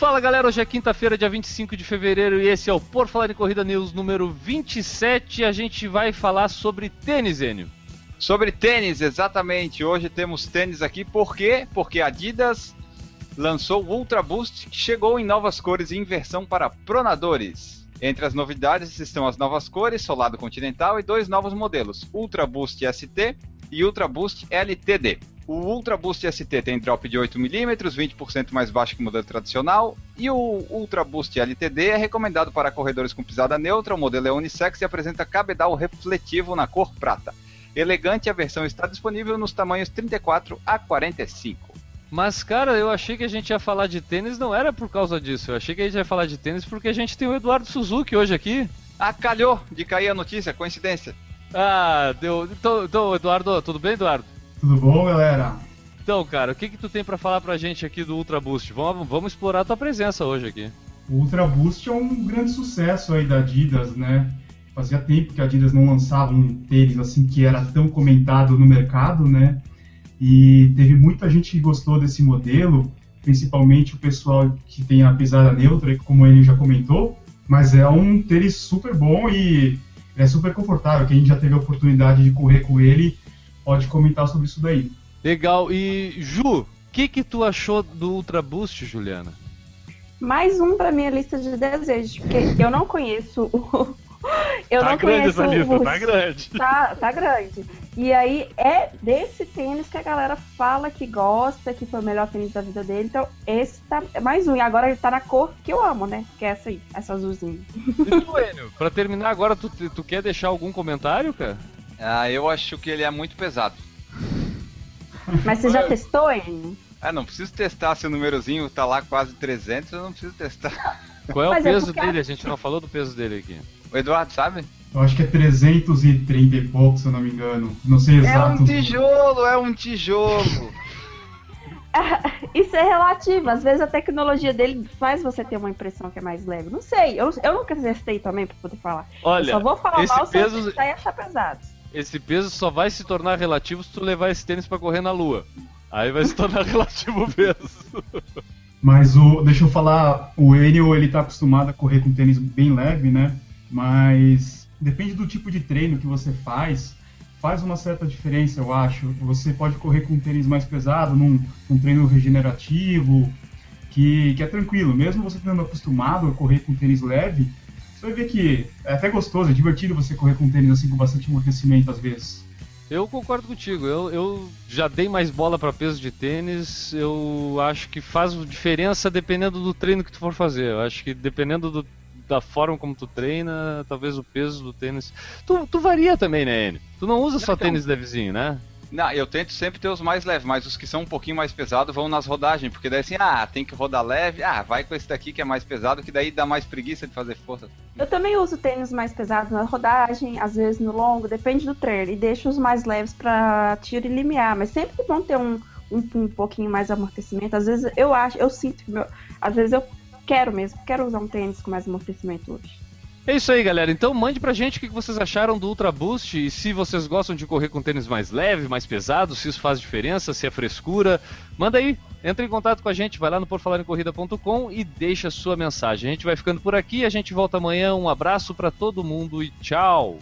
Fala galera, hoje é quinta-feira, dia 25 de fevereiro, e esse é o Por Falar em Corrida News número 27. A gente vai falar sobre tênis, Enio. Sobre tênis, exatamente. Hoje temos tênis aqui, por quê? Porque a Adidas lançou o Ultra Boost, que chegou em novas cores e em versão para pronadores. Entre as novidades estão as novas cores, solado continental e dois novos modelos, Ultra Boost ST e Ultra Boost LTD. O Ultra Boost ST tem drop de 8mm, 20% mais baixo que o modelo tradicional, e o Ultra Boost LTD é recomendado para corredores com pisada neutra, o modelo é unissex e apresenta cabedal refletivo na cor prata. Elegante, a versão está disponível nos tamanhos 34 a 45. Mas, cara, eu achei que a gente ia falar de tênis, não era por causa disso. Eu achei que a gente ia falar de tênis porque a gente tem o Eduardo Suzuki hoje aqui. Ah, calhou de cair a notícia, coincidência. Ah, deu. Então, então Eduardo, tudo bem, Eduardo? Tudo bom, galera? Então, cara, o que que tu tem para falar pra gente aqui do Ultra Boost? Vamos, vamos explorar a tua presença hoje aqui. O Ultra Boost é um grande sucesso aí da Adidas, né? Fazia tempo que a Adidas não lançava um tênis assim que era tão comentado no mercado, né? E teve muita gente que gostou desse modelo, principalmente o pessoal que tem a pisada neutra, como ele já comentou. Mas é um tênis super bom e é super confortável. Quem já teve a oportunidade de correr com ele pode comentar sobre isso daí. Legal. E Ju, o que que tu achou do Ultra Boost, Juliana? Mais um para minha lista de desejos, porque eu não conheço o. Eu tá não grande conheço essa lista, o... tá grande. Tá, tá grande. E aí é desse tênis que a galera fala que gosta, que foi o melhor tênis da vida dele. Então, esse tá é mais um. E agora ele tá na cor que eu amo, né? Que é essa aí, essa azulzinha. E tu, Enio, pra terminar agora, tu, tu quer deixar algum comentário, cara? Ah, eu acho que ele é muito pesado. Mas você já testou, Enio? Ah, não preciso testar se o númerozinho tá lá quase 300, eu não preciso testar. Qual é o Mas é peso porque- dele? A gente não falou do peso dele aqui. O Eduardo sabe? Eu acho que é 330 e pouco, se eu não me engano. Não sei É exato. um tijolo, é um tijolo. Isso é relativo. Às vezes a tecnologia dele faz você ter uma impressão que é mais leve. Não sei. Eu, eu nunca testei também pra poder falar. eu Olha, só vou falar esse mal se eu peso- testar e achar pesado. Esse peso só vai se tornar relativo se tu levar esse tênis pra correr na lua. Aí vai se tornar relativo o peso. Mas o, deixa eu falar, o Enio ele tá acostumado a correr com tênis bem leve, né? Mas depende do tipo de treino que você faz, faz uma certa diferença, eu acho. Você pode correr com um tênis mais pesado, num, num treino regenerativo, que, que é tranquilo. Mesmo você estando acostumado a correr com tênis leve, você vai ver que é até gostoso, é divertido você correr com um tênis assim com bastante amortecimento às vezes. Eu concordo contigo. Eu, eu já dei mais bola pra peso de tênis. Eu acho que faz diferença dependendo do treino que tu for fazer. Eu acho que dependendo do- da forma como tu treina, talvez o peso do tênis. Tu, tu varia também, né, Enio? Tu não usa só Então- tênis levezinho, né? Não, eu tento sempre ter os mais leves, mas os que são um pouquinho mais pesados vão nas rodagens, porque daí assim, ah, tem que rodar leve, ah, vai com esse daqui que é mais pesado, que daí dá mais preguiça de fazer força. Eu também uso tênis mais pesados na rodagem, às vezes no longo, depende do treino. E deixo os mais leves pra tiro e limiar. Mas sempre vão ter um, um, um pouquinho mais amortecimento. Às vezes eu acho, eu sinto meu. Às vezes eu quero mesmo, quero usar um tênis com mais amortecimento hoje. É isso aí, galera. Então mande pra gente o que vocês acharam do Ultra Boost e se vocês gostam de correr com tênis mais leve, mais pesado, se isso faz diferença, se é frescura. Manda aí, entra em contato com a gente, vai lá no porfalarencorrida.com e deixa sua mensagem. A gente vai ficando por aqui, a gente volta amanhã. Um abraço pra todo mundo e tchau.